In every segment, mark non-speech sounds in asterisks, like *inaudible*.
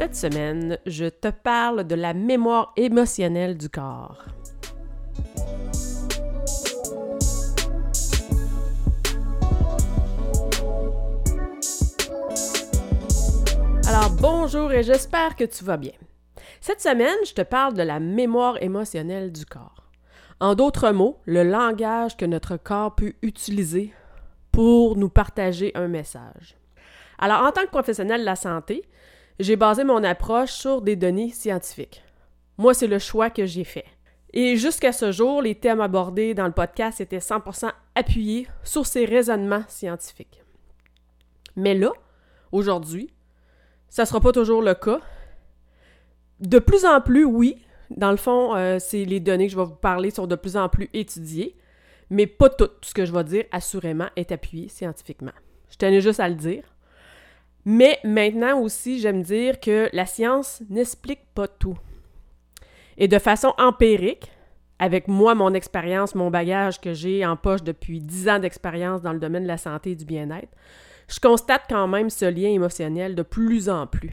Cette semaine, je te parle de la mémoire émotionnelle du corps. Alors bonjour et j'espère que tu vas bien. Cette semaine, je te parle de la mémoire émotionnelle du corps. En d'autres mots, le langage que notre corps peut utiliser pour nous partager un message. Alors en tant que professionnel de la santé, j'ai basé mon approche sur des données scientifiques. Moi, c'est le choix que j'ai fait. Et jusqu'à ce jour, les thèmes abordés dans le podcast étaient 100% appuyés sur ces raisonnements scientifiques. Mais là, aujourd'hui, ça ne sera pas toujours le cas. De plus en plus, oui. Dans le fond, euh, c'est les données que je vais vous parler sont de plus en plus étudiées, mais pas tout ce que je vais dire, assurément, est appuyé scientifiquement. Je tenais juste à le dire. Mais maintenant aussi, j'aime dire que la science n'explique pas tout. Et de façon empirique, avec moi, mon expérience, mon bagage que j'ai en poche depuis 10 ans d'expérience dans le domaine de la santé et du bien-être, je constate quand même ce lien émotionnel de plus en plus.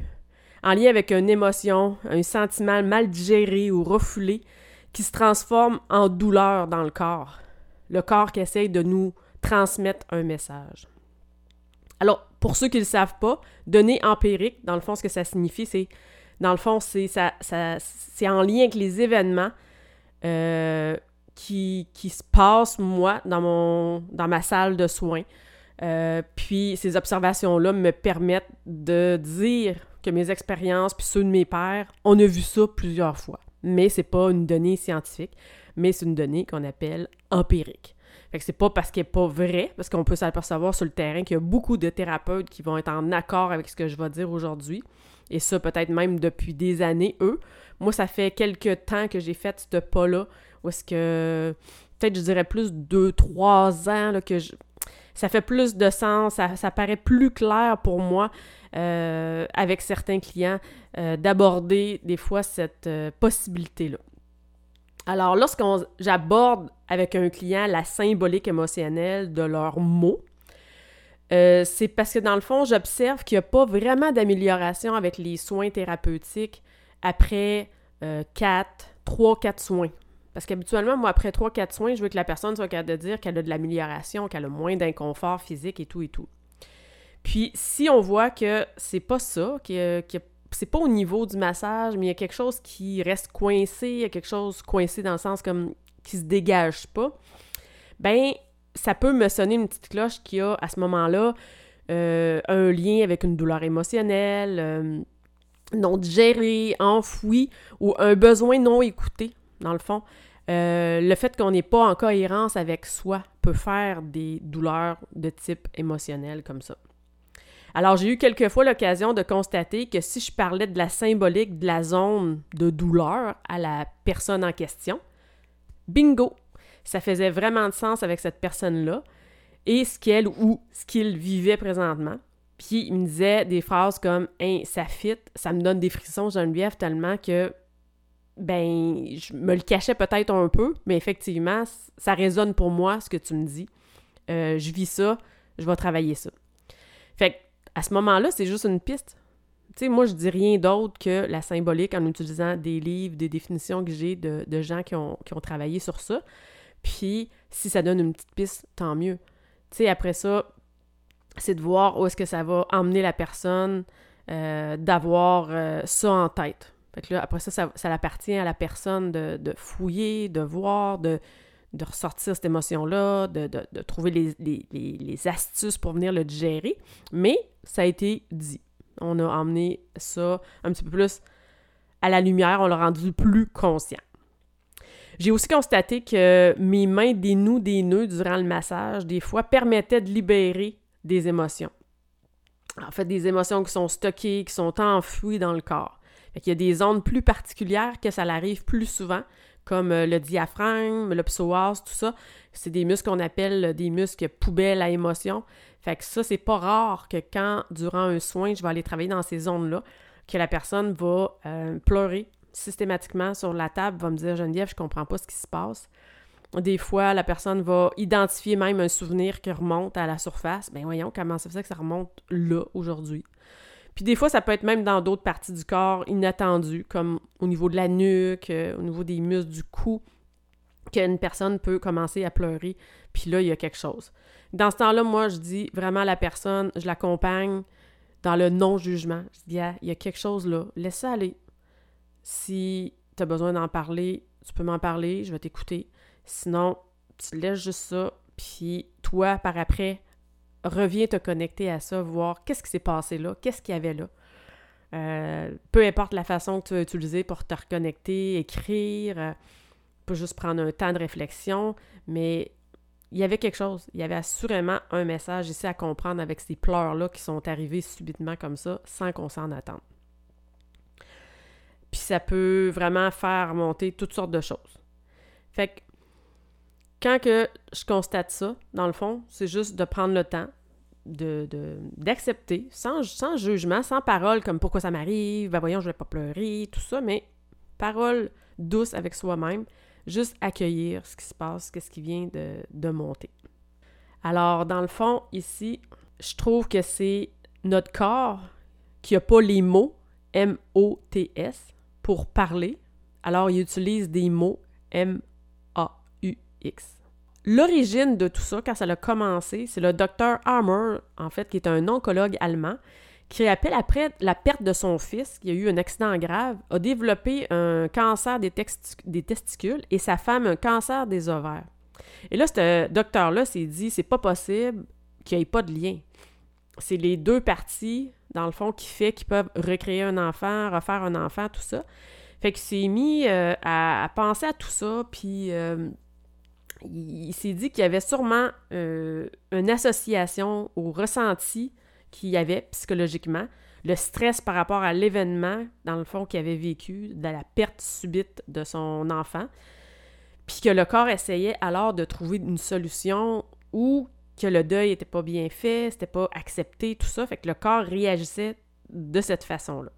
En lien avec une émotion, un sentiment mal digéré ou refoulé qui se transforme en douleur dans le corps. Le corps qui essaye de nous transmettre un message. Alors, pour ceux qui ne le savent pas, données empiriques, dans le fond, ce que ça signifie, c'est, dans le fond, c'est, ça, c'est en lien avec les événements euh, qui, qui, se passent, moi, dans, mon, dans ma salle de soins. Euh, puis ces observations-là me permettent de dire que mes expériences, puis ceux de mes pères, on a vu ça plusieurs fois. Mais c'est pas une donnée scientifique, mais c'est une donnée qu'on appelle empirique. Fait que c'est pas parce qu'elle n'est pas vrai, parce qu'on peut s'apercevoir sur le terrain qu'il y a beaucoup de thérapeutes qui vont être en accord avec ce que je vais dire aujourd'hui. Et ça, peut-être même depuis des années, eux. Moi, ça fait quelques temps que j'ai fait ce pas-là, où est-ce que, peut-être je dirais plus deux, trois ans, là, que je... ça fait plus de sens, ça, paraît plus clair pour moi euh, avec certains clients euh, d'aborder des fois cette euh, possibilité-là. Alors, lorsqu'on j'aborde avec un client la symbolique émotionnelle de leurs mots, euh, c'est parce que dans le fond, j'observe qu'il n'y a pas vraiment d'amélioration avec les soins thérapeutiques après euh, 4, 3, 4 soins. Parce qu'habituellement, moi, après 3, 4 soins, je veux que la personne soit capable de dire qu'elle a de l'amélioration, qu'elle a moins d'inconfort physique et tout et tout. Puis, si on voit que c'est pas ça, qu'il y a c'est pas au niveau du massage, mais il y a quelque chose qui reste coincé, il y a quelque chose coincé dans le sens comme qui se dégage pas, ben ça peut me sonner une petite cloche qui a à ce moment-là euh, un lien avec une douleur émotionnelle, euh, non digérée, enfouie ou un besoin non écouté, dans le fond. Euh, le fait qu'on n'est pas en cohérence avec soi peut faire des douleurs de type émotionnel comme ça. Alors, j'ai eu quelques fois l'occasion de constater que si je parlais de la symbolique de la zone de douleur à la personne en question, bingo, ça faisait vraiment de sens avec cette personne-là et ce qu'elle ou ce qu'il vivait présentement. Puis il me disait des phrases comme Hein, ça fit, ça me donne des frissons Geneviève tellement que ben je me le cachais peut-être un peu, mais effectivement, ça résonne pour moi ce que tu me dis. Euh, je vis ça, je vais travailler ça. Fait que à ce moment-là, c'est juste une piste. Tu sais, moi, je dis rien d'autre que la symbolique en utilisant des livres, des définitions que j'ai de, gens qui ont, travaillé sur ça. Puis, si ça donne une petite piste, tant mieux. Tu sais, après ça, c'est de voir où est-ce que ça va emmener la personne euh, d'avoir euh, ça en tête. Fait que là, après ça, ça, appartient à la personne de, de fouiller, de voir, de, de ressortir cette émotion-là, de, trouver les, astuces pour venir le digérer. Mais ça a été dit. On a emmené ça un petit peu plus à la lumière, on l'a rendu plus conscient. J'ai aussi constaté que mes mains dénouent des nœuds durant le massage, des fois, permettaient de libérer des émotions. en fait, des émotions qui sont stockées, qui sont enfouies dans le corps. Qu'il y a des zones plus particulières que ça l'arrive plus souvent, comme euh, le diaphragme, le psoas, tout ça. C'est des muscles qu'on appelle des muscles poubelles à émotion. Fait que ça, c'est pas rare que quand, durant un soin, je vais aller travailler dans ces zones-là, que la personne va euh, pleurer systématiquement sur la table, va me dire Geneviève, je comprends pas ce qui se passe. Des fois, la personne va identifier même un souvenir qui remonte à la surface. Ben voyons, comment ça fait que ça remonte là, aujourd'hui? Puis des fois, ça peut être même dans d'autres parties du corps inattendues, comme au niveau de la nuque, euh, au niveau des muscles du cou, qu'une personne peut commencer à pleurer, puis là, il y a quelque chose. Dans ce temps-là, moi, je dis vraiment à la personne, je l'accompagne dans le non-jugement. Je dis, il y a quelque chose là, laisse ça aller. Si tu as besoin d'en parler, tu peux m'en parler, je vais t'écouter. Sinon, tu laisses juste ça, puis toi, par après, reviens te connecter à ça, voir qu'est-ce qui s'est passé là, qu'est-ce qu'il y avait là. Euh, peu importe la façon que tu vas utiliser pour te reconnecter, écrire, euh, pas juste prendre un temps de réflexion, mais il y avait quelque chose. Il y avait assurément un message ici à comprendre avec ces pleurs-là qui sont arrivés subitement comme ça, sans qu'on s'en attende. Puis ça peut vraiment faire monter toutes sortes de choses. Fait que quand que je constate ça, dans le fond, c'est juste de prendre le temps d'accepter, de, d'accepter sans, jugement, sans parole comme pourquoi ça m'arrive, ben voyons, je vais pas pleurer, tout ça, mais parole douce avec soi-même, juste accueillir ce qui se passe, qu'est-ce qui vient de, de monter. Alors, dans le fond, ici, je trouve que c'est notre corps qui n'a pas les mots M-O-T-S pour parler, alors il utilise des mots M L'origine de tout ça, quand ça a commencé, c'est le docteur Hammer, en fait, qui est un oncologue allemand, qui appelle après la perte de son fils, qui a eu un accident grave, a développé un cancer des, testicules et sa femme un cancer des ovaires. Et là, ce docteur-là s'est dit, c'est pas possible qu'il n'y ait pas de lien. C'est les deux parties, dans le fond, qui fait qu'ils peuvent recréer un enfant, refaire un enfant, tout ça. Fait qu'il s'est mis euh, à, penser à tout ça, puis euh, il, s'est dit qu'il y avait sûrement euh, une association au ressenti qu'il y avait psychologiquement, le stress par rapport à l'événement, dans le fond, qu'il avait vécu, de la perte subite de son enfant, puis que le corps essayait alors de trouver une solution ou que le deuil n'était pas bien fait, c'était pas accepté, tout ça, fait que le corps réagissait de cette façon-là.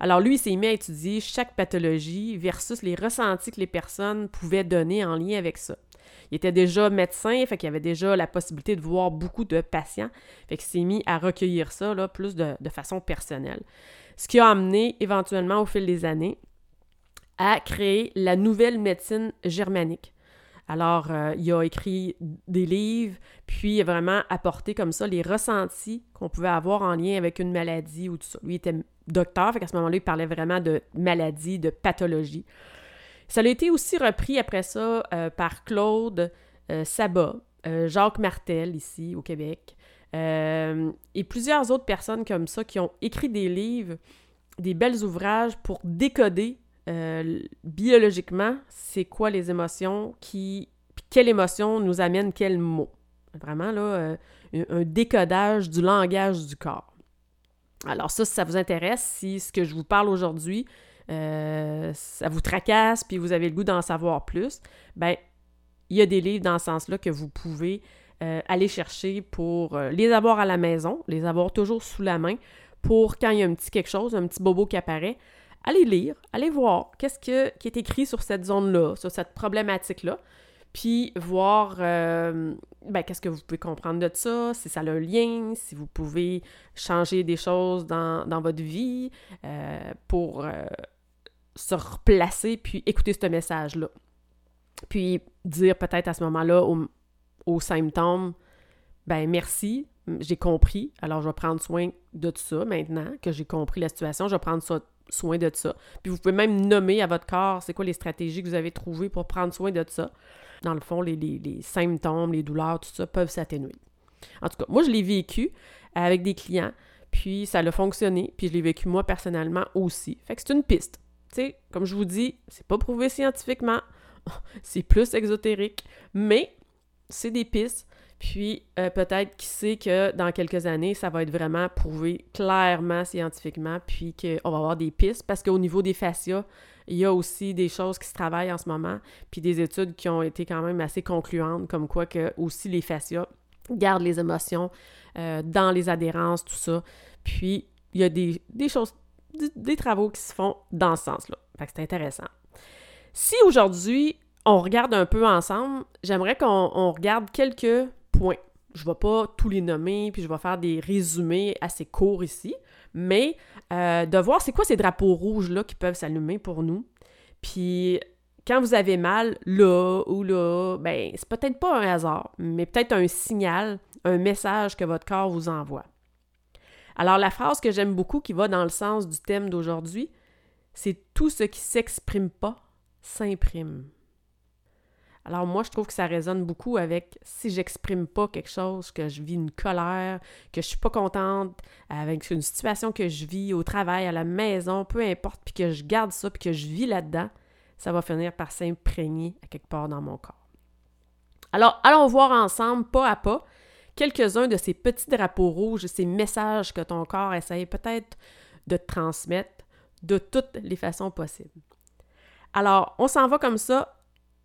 Alors lui, il s'est mis à étudier chaque pathologie versus les ressentis que les personnes pouvaient donner en lien avec ça. Il était déjà médecin, fait qu'il avait déjà la possibilité de voir beaucoup de patients. Fait qu'il s'est mis à recueillir ça plus de, façon personnelle. Ce qui a amené éventuellement au fil des années à créer la nouvelle médecine germanique. Alors, euh, il a écrit des livres, puis il a vraiment apporté comme ça les ressentis qu'on pouvait avoir en lien avec une maladie ou tout ça. Lui était docteur, fait qu'à ce moment-là, il parlait vraiment de maladie, de pathologie. Ça a été aussi repris après ça euh, par Claude euh, Sabat, euh, Jacques Martel ici au Québec, et plusieurs autres personnes comme ça qui ont écrit des livres, des belles ouvrages pour décoder biologiquement c'est quoi les émotions, qui, quelle émotion nous amène quel mot. Vraiment là, un décodage du langage du corps. Alors ça, si ça vous intéresse, si ce que je vous parle aujourd'hui, euh, ça vous tracasse, puis vous avez le goût d'en savoir plus, ben il y a des livres dans ce sens-là que vous pouvez euh, aller chercher pour euh, les avoir à la maison, les avoir toujours sous la main, pour quand il y a un petit quelque chose, un petit bobo qui apparaît, allez lire, allez voir qu'est-ce qui est écrit sur cette zone-là, sur cette problématique-là, puis voir ben, qu'est-ce que vous pouvez comprendre de ça, si ça a un lien, si vous pouvez changer des choses dans, dans votre vie pour se replacer puis écouter ce message-là. Puis dire peut-être à ce moment-là aux, symptômes, ben merci, j'ai compris, alors je vais prendre soin de tout ça maintenant que j'ai compris la situation, je vais prendre soin de ça. Puis vous pouvez même nommer à votre corps c'est quoi les stratégies que vous avez trouvées pour prendre soin de ça. Dans le fond, les, les symptômes, les douleurs, tout ça peuvent s'atténuer. En tout cas, moi, je l'ai vécu avec des clients, puis ça a fonctionné, puis je l'ai vécu moi personnellement aussi. Fait que c'est une piste. Tu sais, comme je vous dis, c'est pas prouvé scientifiquement, *laughs* c'est plus exotérique, mais c'est des pistes. Puis euh, peut-être qui sait que dans quelques années, ça va être vraiment prouvé clairement scientifiquement, puis qu'on va avoir des pistes, parce qu'au niveau des fascias, il y a aussi des choses qui se travaillent en ce moment, puis des études qui ont été quand même assez concluantes, comme quoi que aussi les fascias gardent les émotions euh, dans les adhérences, tout ça. Puis il y a des, choses, des, travaux qui se font dans ce sens-là. Que c'est intéressant. Si aujourd'hui, on regarde un peu ensemble, j'aimerais qu'on regarde quelques points. Je ne vais pas tous les nommer, puis je vais faire des résumés assez courts ici, mais euh, de voir c'est quoi ces drapeaux rouges-là qui peuvent s'allumer pour nous. Puis quand vous avez mal, là ou là, ben, c'est peut-être pas un hasard, mais peut-être un signal, un message que votre corps vous envoie. Alors, la phrase que j'aime beaucoup qui va dans le sens du thème d'aujourd'hui, c'est tout ce qui s'exprime pas s'imprime. Alors moi, je trouve que ça résonne beaucoup avec si j'exprime pas quelque chose, que je vis une colère, que je suis pas contente avec une situation que je vis au travail, à la maison, peu importe, puis que je garde ça, puis que je vis là-dedans, ça va finir par s'imprégner à quelque part dans mon corps. Alors, allons voir ensemble, pas à pas, quelques-uns de ces petits drapeaux rouges, ces messages que ton corps essaye peut-être de transmettre de toutes les façons possibles. Alors, on s'en va comme ça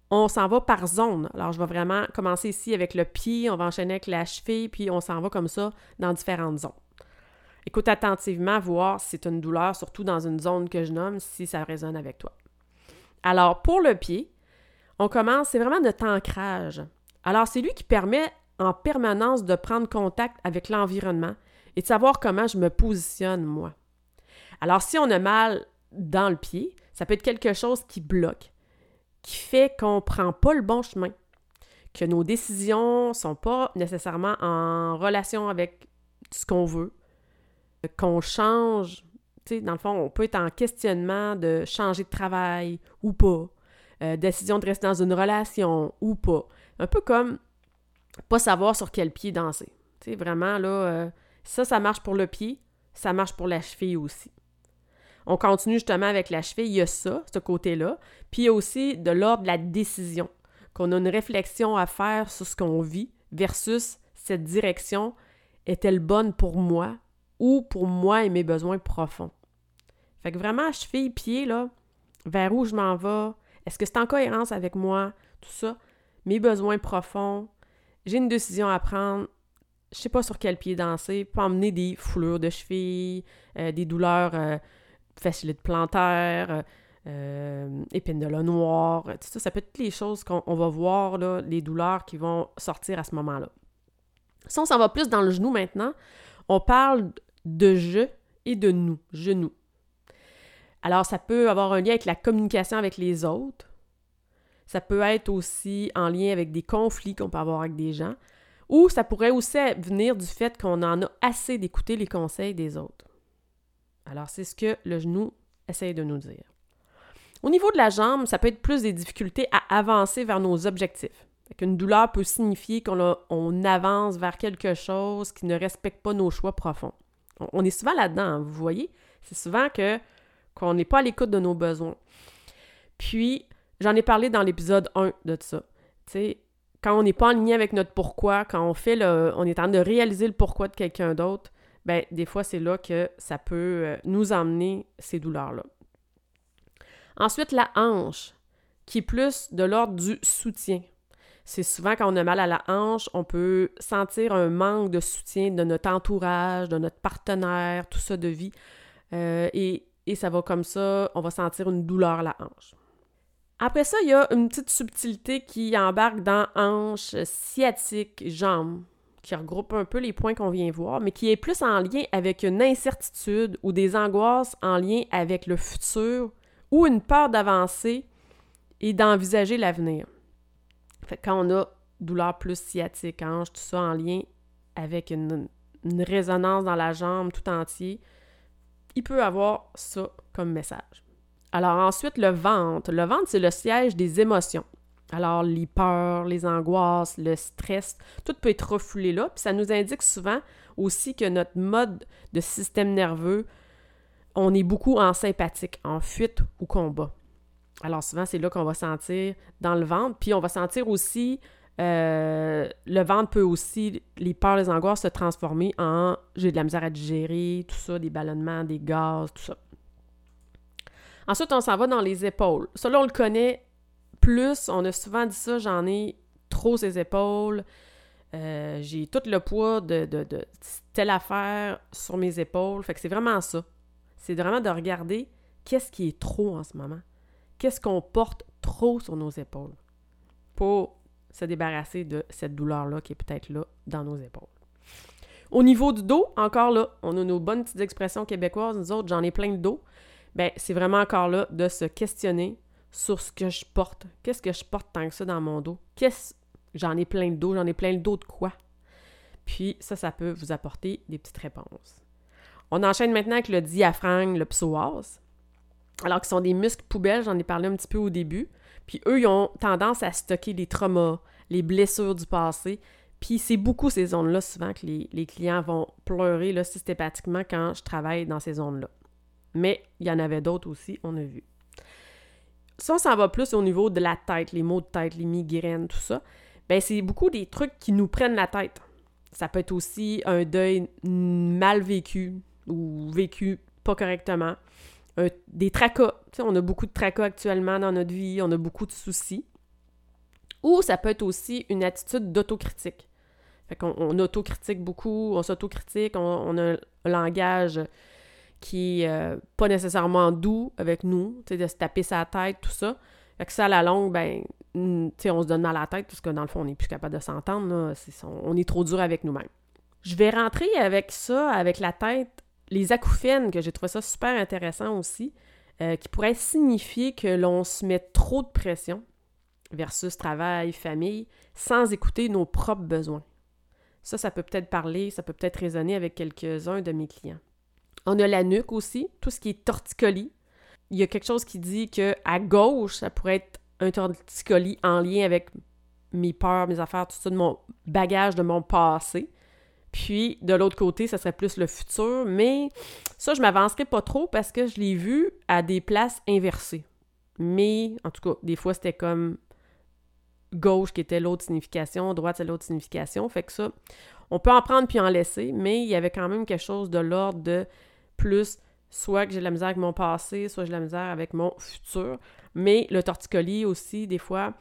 on s'en va par zone. Alors, je vais vraiment commencer ici avec le pied, on va enchaîner avec la cheville, puis on s'en va comme ça dans différentes zones. Écoute attentivement, voir si c'est une douleur, surtout dans une zone que je nomme, si ça résonne avec toi. Alors, pour le pied, on commence, c'est vraiment notre ancrage. Alors, c'est lui qui permet en permanence de prendre contact avec l'environnement et de savoir comment je me positionne, moi. Alors, si on a mal dans le pied, ça peut être quelque chose qui bloque qui fait qu'on ne prend pas le bon chemin, que nos décisions ne sont pas nécessairement en relation avec ce qu'on veut, qu'on change. Sais, dans le fond, on peut être en questionnement de changer de travail ou pas, euh, décision de rester dans une relation ou pas. Un peu comme pas savoir sur quel pied danser. Tu sais, vraiment, là, euh, ça, ça marche pour le pied, ça marche pour la cheville aussi. On continue justement avec la cheville, il y a ça, ce côté-là. Puis il y a aussi de l'ordre de la décision, qu'on a une réflexion à faire sur ce qu'on vit versus cette direction est-elle bonne pour moi ou pour moi et mes besoins profonds? Fait que vraiment, cheville, pied, là, vers où je m'en vais, est-ce que c'est en cohérence avec moi, tout ça, mes besoins profonds, j'ai une décision à prendre, je sais pas sur quel pied danser, pas emmener des foulures de cheville, euh, des douleurs euh, facilite plantaire, euh, euh, épine de la noire, tout ça, ça peut être toutes les choses qu'on va voir, là, les douleurs qui vont sortir à ce moment-là. Si on s'en va plus dans le genou maintenant, on parle de je et de nous, genou. Alors, ça peut avoir un lien avec la communication avec les autres. Ça peut être aussi en lien avec des conflits qu'on peut avoir avec des gens. Ou ça pourrait aussi venir du fait qu'on en a assez d'écouter les conseils des autres. Alors, c'est ce que le genou essaye de nous dire. Au niveau de la jambe, ça peut être plus des difficultés à avancer vers nos objectifs. Une douleur peut signifier qu'on avance vers quelque chose qui ne respecte pas nos choix profonds. On, est souvent là-dedans, hein, vous voyez? C'est souvent que qu'on n'est pas à l'écoute de nos besoins. Puis, j'en ai parlé dans l'épisode 1 de ça. sais, quand on n'est pas en ligne avec notre pourquoi, quand on fait le, on est en train de réaliser le pourquoi de quelqu'un d'autre, ben, des fois, c'est là que ça peut euh, nous emmener ces douleurs-là. Ensuite, la hanche, qui est plus de l'ordre du soutien. C'est souvent quand on a mal à la hanche, on peut sentir un manque de soutien de notre entourage, de notre partenaire, tout ça de vie. Euh, et, et ça va comme ça, on va sentir une douleur à la hanche. Après ça, il y a une petite subtilité qui embarque dans hanche, sciatique, jambe qui regroupe un peu les points qu'on vient voir, mais qui est plus en lien avec une incertitude ou des angoisses en lien avec le futur ou une peur d'avancer et d'envisager l'avenir. Fait quand on a douleur plus sciatique, hanche, tout ça en lien avec une, une résonance dans la jambe tout entier, il peut avoir ça comme message. Alors ensuite, le ventre. Le ventre, c'est le siège des émotions. Alors, les peurs, les angoisses, le stress, tout peut être refoulé là. Puis ça nous indique souvent aussi que notre mode de système nerveux, on est beaucoup en sympathique, en fuite ou combat. Alors souvent, c'est là qu'on va sentir dans le ventre. Puis on va sentir aussi Euh, le ventre peut aussi, les peurs, les angoisses, se transformer en j'ai de la misère à digérer, tout ça, des ballonnements, des gaz, tout ça. Ensuite, on s'en va dans les épaules. Ça, là, on le connaît plus. On a souvent dit ça, j'en ai trop ses épaules. Euh, j'ai tout le poids de, de, de, telle affaire sur mes épaules. Fait que c'est vraiment ça. C'est vraiment de regarder qu'est-ce qui est trop en ce moment. Qu'est-ce qu'on porte trop sur nos épaules pour se débarrasser de cette douleur-là qui est peut-être là dans nos épaules. Au niveau du dos, encore là, on a nos bonnes petites expressions québécoises. Nous autres, j'en ai plein de dos. Ben, c'est vraiment encore là de se questionner sur ce que je porte. Qu'est-ce que je porte tant que ça dans mon dos? Qu'est-ce J'en ai plein de dos, j'en ai plein le dos de quoi? Puis ça, ça peut vous apporter des petites réponses. On enchaîne maintenant avec le diaphragme, le psoas. Alors qu'ils sont des muscles poubelles, j'en ai parlé un petit peu au début. Puis eux, ils ont tendance à stocker les traumas, les blessures du passé. Puis c'est beaucoup ces zones-là, souvent, que les, clients vont pleurer là, systématiquement quand je travaille dans ces zones-là. Mais il y en avait d'autres aussi, on a vu. Si on s'en va plus au niveau de la tête, les maux de tête, les migraines, tout ça, ben c'est beaucoup des trucs qui nous prennent la tête. Ça peut être aussi un deuil mal vécu ou vécu pas correctement. des tracas. on a beaucoup de tracas actuellement dans notre vie, on a beaucoup de soucis. Ou ça peut être aussi une attitude d'autocritique. Fait qu'on on autocritique beaucoup, on s'autocritique, on, on, a un langage qui est euh, pas nécessairement doux avec nous, de se taper sa tête, tout ça. Fait que ça, à la longue, ben, on se donne dans la tête parce que dans le fond, on n'est plus capable de s'entendre. on est trop dur avec nous-mêmes. Je vais rentrer avec ça, avec la tête, les acouphènes, que j'ai trouvé ça super intéressant aussi, euh, qui pourraient signifier que l'on se met trop de pression versus travail, famille, sans écouter nos propres besoins. Ça, ça peut peut-être parler, ça peut peut-être résonner avec quelques-uns de mes clients. On a la nuque aussi, tout ce qui est torticolis. Il y a quelque chose qui dit que à gauche, ça pourrait être un torticolis en lien avec mes peurs, mes affaires, tout ça, de mon bagage, de mon passé. Puis, de l'autre côté, ça serait plus le futur. Mais ça, je m'avancerai pas trop parce que je l'ai vu à des places inversées. Mais, en tout cas, des fois, c'était comme gauche qui était l'autre signification, droite c'est l'autre signification. Fait que ça, on peut en prendre puis en laisser, mais il y avait quand même quelque chose de l'ordre de plus soit que j'ai de la misère avec mon passé, soit j'ai de la misère avec mon futur. Mais le torticolis aussi, des fois,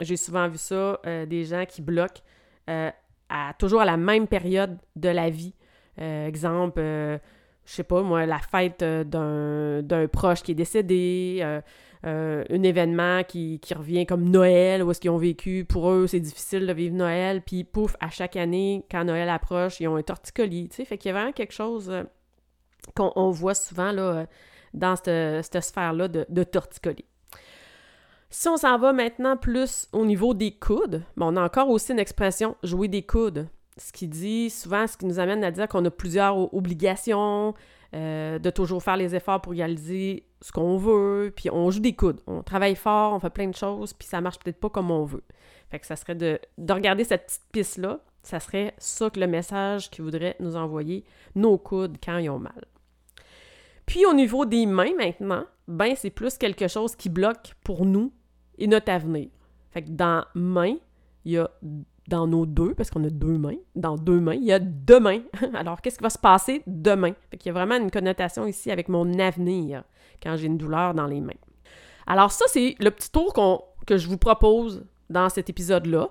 j'ai souvent vu ça, euh, des gens qui bloquent euh, à, toujours à la même période de la vie. Euh, exemple, je sais pas, moi, la fête d'un proche qui est décédé, un événement qui, qui, revient comme Noël, où est-ce qu'ils ont vécu, pour eux, c'est difficile de vivre Noël, puis pouf, à chaque année, quand Noël approche, ils ont un torticolis, tu sais, fait qu'il y a vraiment quelque chose qu'on voit souvent là, dans cette, sphère-là de, de torticolis. Si on s'en va maintenant plus au niveau des coudes, on a encore aussi une expression jouer des coudes. Ce qui dit souvent, ce qui nous amène à dire qu'on a plusieurs obligations, euh, de toujours faire les efforts pour réaliser ce qu'on veut, puis on joue des coudes. On travaille fort, on fait plein de choses, puis ça marche peut-être pas comme on veut. Fait que ça serait de, de regarder cette petite piste-là, ça serait ça que le message qu'il voudrait nous envoyer, nos coudes quand ils ont mal. Puis au niveau des mains maintenant, ben c'est plus quelque chose qui bloque pour nous et notre avenir. Fait que dans main, il y a dans nos deux, parce qu'on a deux mains, dans deux mains, il y a deux mains. *laughs* Alors, qu'est-ce qui va se passer demain? Fait qu'il y a vraiment une connotation ici avec mon avenir quand j'ai une douleur dans les mains. Alors, ça, c'est le petit tour que je vous propose dans cet épisode-là.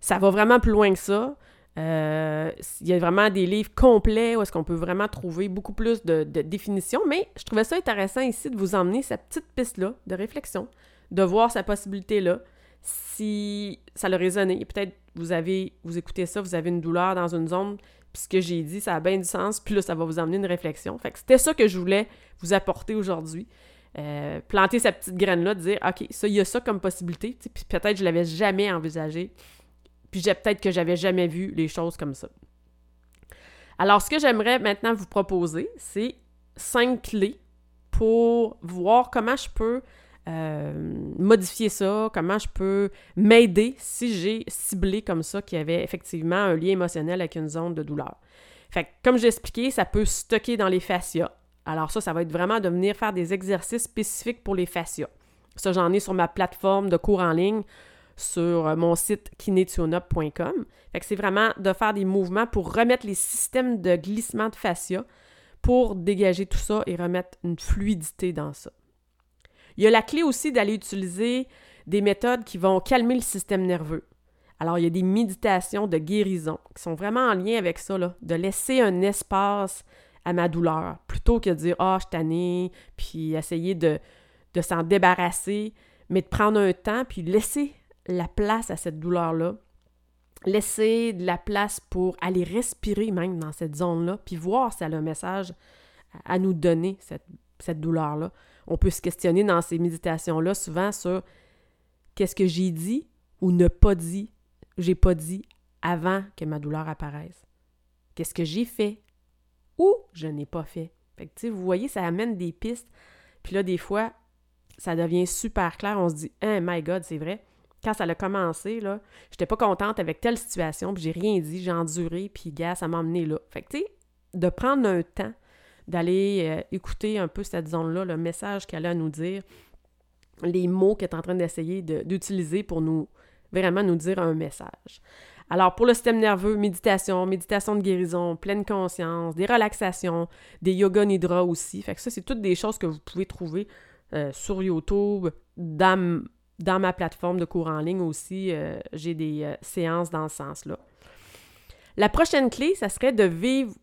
Ça va vraiment plus loin que ça. Euh, il y a vraiment des livres complets où est-ce qu'on peut vraiment trouver beaucoup plus de, définitions, mais je trouvais ça intéressant ici de vous emmener cette petite piste-là de réflexion de voir sa possibilité-là. Si ça le résonné, peut-être vous avez, vous écoutez ça, vous avez une douleur dans une zone, puis ce que j'ai dit, ça a bien du sens, puis là, ça va vous emmener une réflexion. Fait que c'était ça que je voulais vous apporter aujourd'hui. Euh, planter cette petite graine-là, dire, OK, ça, il y a ça comme possibilité, puis peut-être je l'avais jamais envisagé, puis peut-être que j'avais jamais vu les choses comme ça. Alors, ce que j'aimerais maintenant vous proposer, c'est cinq clés pour voir comment je peux euh, modifier ça, comment je peux m'aider si j'ai ciblé comme ça qu'il y avait effectivement un lien émotionnel avec une zone de douleur. Fait comme j'ai expliqué, ça peut stocker dans les fascias. Alors ça, ça va être vraiment de venir faire des exercices spécifiques pour les fascias. Ça, j'en ai sur ma plateforme de cours en ligne. Sur euh, mon site kinetionup.com. Fait que c'est vraiment de faire des mouvements pour remettre les systèmes de glissement de fascia pour dégager tout ça et remettre une fluidité dans ça. Il y a la clé aussi d'aller utiliser des méthodes qui vont calmer le système nerveux. Alors, il y a des méditations de guérison qui sont vraiment en lien avec ça, de laisser un espace à ma douleur, plutôt que de dire Ah, oh, je suis puis essayer de, de s'en débarrasser, mais de prendre un temps, puis laisser la place à cette douleur-là, laisser de la place pour aller respirer même dans cette zone-là, puis voir si elle a un message à nous donner, cette, douleur-là. On peut se questionner dans ces méditations-là souvent sur qu'est-ce que j'ai dit ou ne pas dit j'ai pas dit avant que ma douleur apparaisse? Qu'est-ce que j'ai fait ou je n'ai pas fait? Fait que, vous voyez, ça amène des pistes. Puis là, des fois, ça devient super clair. On se dit, oh my God, c'est vrai. Quand ça a commencé, là, j'étais pas contente avec telle situation, puis j'ai rien dit, j'ai enduré, puis gars, ça m'a emmené là. Fait que, tu sais, de prendre un temps, d'aller euh, écouter un peu cette zone-là, le message qu'elle a à nous dire, les mots qu'elle est en train d'essayer d'utiliser pour nous vraiment nous dire un message. Alors, pour le système nerveux, méditation, méditation de guérison, pleine conscience, des relaxations, des yoga nidra aussi. Fait que ça, c'est toutes des choses que vous pouvez trouver euh, sur YouTube, dans, dans, ma plateforme de cours en ligne aussi. Euh, j'ai des euh, séances dans ce sens-là. La prochaine clé, ça serait de vivre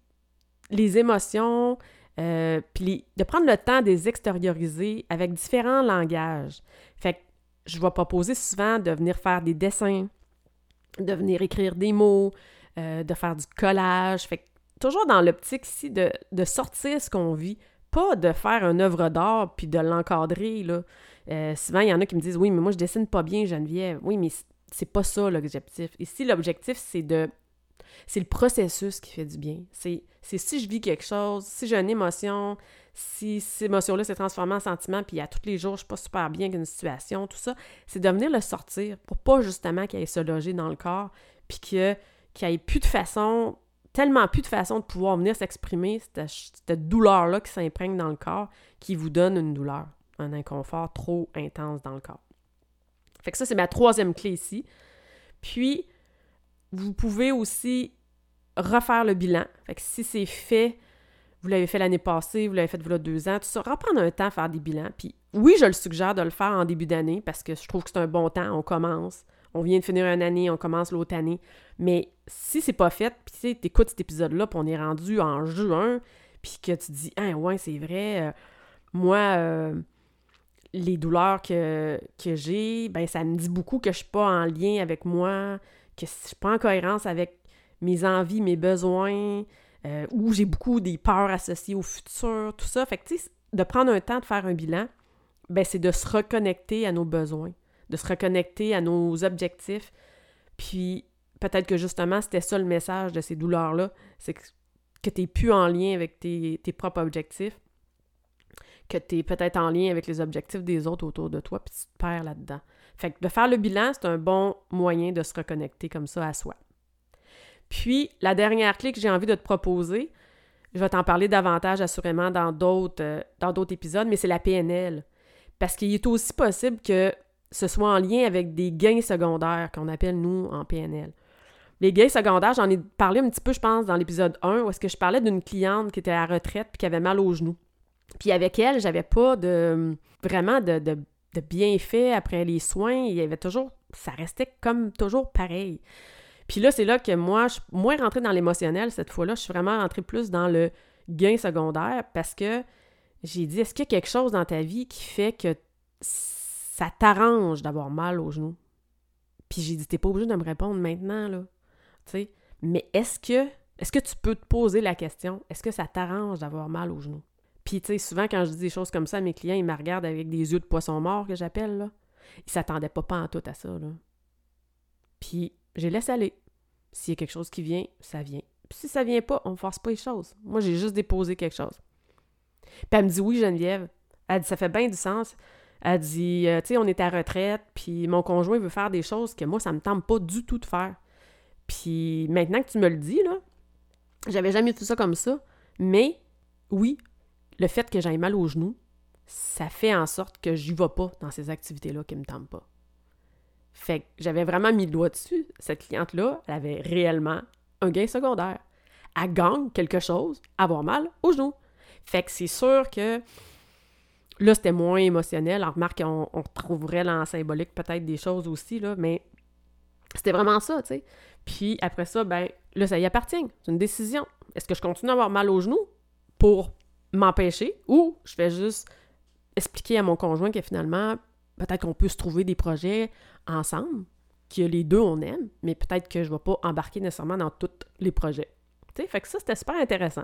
les émotions, puis de prendre le temps de les extérioriser avec différents langages. Fait que je vais proposer souvent de venir faire des dessins, de venir écrire des mots, euh, de faire du collage. Fait toujours dans l'optique ici de, sortir ce qu'on vit, pas de faire une œuvre d'art puis de l'encadrer. Là. Euh, souvent, il y en a qui me disent Oui, mais moi, je dessine pas bien, Geneviève. Oui, mais c'est pas ça l'objectif. Ici, l'objectif, c'est de. C'est le processus qui fait du bien. C'est si je vis quelque chose, si j'ai une émotion, si cette émotion-là s'est transformée en sentiment, puis à tous les jours, je suis pas super bien qu'une situation, tout ça, c'est de venir le sortir pour pas justement qu'il aille se loger dans le corps, puis qu'il n'y ait plus de façon, tellement plus de façon de pouvoir venir s'exprimer, cette, douleur-là qui s'imprègne dans le corps, qui vous donne une douleur, un inconfort trop intense dans le corps. Fait ça, c'est ma troisième clé ici. Puis, vous pouvez aussi refaire le bilan. Fait que si c'est fait, vous l'avez fait l'année passée, vous l'avez fait voilà deux ans, tout ça, reprendre un temps à faire des bilans. Puis oui, je le suggère de le faire en début d'année parce que je trouve que c'est un bon temps, on commence. On vient de finir une année, on commence l'autre année. Mais si c'est pas fait, puis tu sais, écoutes cet épisode-là, puis on est rendu en juin, puis que tu dis, ah ouais, c'est vrai, euh, moi, euh, les douleurs que, j'ai, ben ça me dit beaucoup que je suis pas en lien avec moi, que je suis pas en cohérence avec mes envies, mes besoins, euh, où j'ai beaucoup des peurs associées au futur, tout ça. Fait que, tu sais, de prendre un temps de faire un bilan, ben, c'est de se reconnecter à nos besoins, de se reconnecter à nos objectifs. Puis, peut-être que justement, c'était ça le message de ces douleurs-là, c'est que, tu n'es plus en lien avec tes propres objectifs, que tu es peut-être en lien avec les objectifs des autres autour de toi, puis tu te perds là-dedans. Fait que de faire le bilan, c'est un bon moyen de se reconnecter comme ça à soi. Puis, la dernière clé que j'ai envie de te proposer, je vais t'en parler davantage assurément dans d'autres, euh, épisodes, mais c'est la PNL. Parce qu'il est aussi possible que ce soit en lien avec des gains secondaires qu'on appelle, nous, en PNL. Les gains secondaires, j'en ai parlé un petit peu, je pense, dans l'épisode 1, où est-ce que je parlais d'une cliente qui était à retraite puis qui avait mal aux genoux. Puis avec elle, j'avais pas de vraiment de, de, bienfaits après les soins. Il y avait toujours, ça restait comme toujours pareil. Puis là, c'est là que moi, je suis moins rentrée dans l'émotionnel cette fois-là. Je suis vraiment rentrée plus dans le gain secondaire parce que j'ai dit est-ce qu'il y a quelque chose dans ta vie qui fait que ça t'arrange d'avoir mal aux genoux? Puis j'ai dit t'es pas obligé de me répondre maintenant, là. Tu sais, mais est-ce que est-ce que tu peux te poser la question est-ce que ça t'arrange d'avoir mal aux genoux? Puis tu sais, souvent quand je dis des choses comme ça à mes clients, ils me regardent avec des yeux de poisson mort que j'appelle, là. Ils s'attendaient pas, en tout à ça, là. Puis je laisse aller. S'il y a quelque chose qui vient, ça vient. Puis si ça vient pas, on force pas les choses. Moi, j'ai juste déposé quelque chose. Puis elle me dit oui, Geneviève. Elle dit ça fait bien du sens. Elle dit, euh, tu sais, on est à retraite, puis mon conjoint veut faire des choses que moi, ça me tente pas du tout de faire. Puis maintenant que tu me le dis, là, j'avais jamais vu ça comme ça. Mais oui, le fait que j'aille mal aux genoux, ça fait en sorte que je n'y vais pas dans ces activités-là qui me tentent pas. Fait que j'avais vraiment mis le doigt dessus. Cette cliente-là, elle avait réellement un gain secondaire. Elle gagne quelque chose, avoir mal au genou. Fait que c'est sûr que là, c'était moins émotionnel. En remarque, on, on trouverait dans symbolique peut-être des choses aussi, là, mais c'était vraiment ça, tu sais. Puis après ça, ben là, ça y appartient. C'est une décision. Est-ce que je continue à avoir mal au genou pour m'empêcher ou je fais juste expliquer à mon conjoint que finalement, peut-être qu'on peut se trouver des projets ensemble, que les deux on aime, mais peut-être que je ne vais pas embarquer nécessairement dans tous les projets. Fait que ça, c'était super intéressant.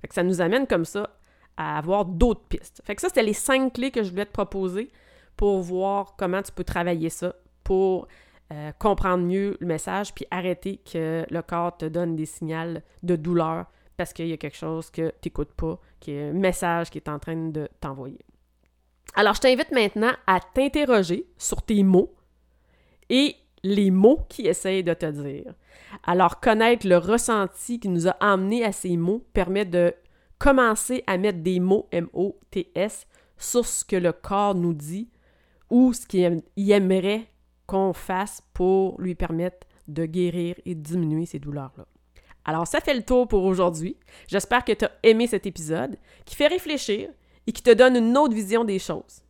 Fait que ça nous amène comme ça à avoir d'autres pistes. Fait que ça, c'était les cinq clés que je voulais te proposer pour voir comment tu peux travailler ça pour euh, comprendre mieux le message puis arrêter que le corps te donne des signaux de douleur parce qu'il y a quelque chose que tu n'écoutes pas, message qui est en train de t'envoyer. Alors, je t'invite maintenant à t'interroger sur tes mots et les mots qui essayent de te dire. Alors, connaître le ressenti qui nous a amené à ces mots permet de commencer à mettre des mots M-O-T-S sur ce que le corps nous dit ou ce qu'il aimerait qu'on fasse pour lui permettre de guérir et de diminuer ces douleurs-là. Alors, ça fait le tour pour aujourd'hui. J'espère que tu as aimé cet épisode qui fait réfléchir et qui te donne une autre vision des choses.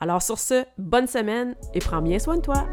Alors, sur ce, bonne semaine et prends bien soin de toi.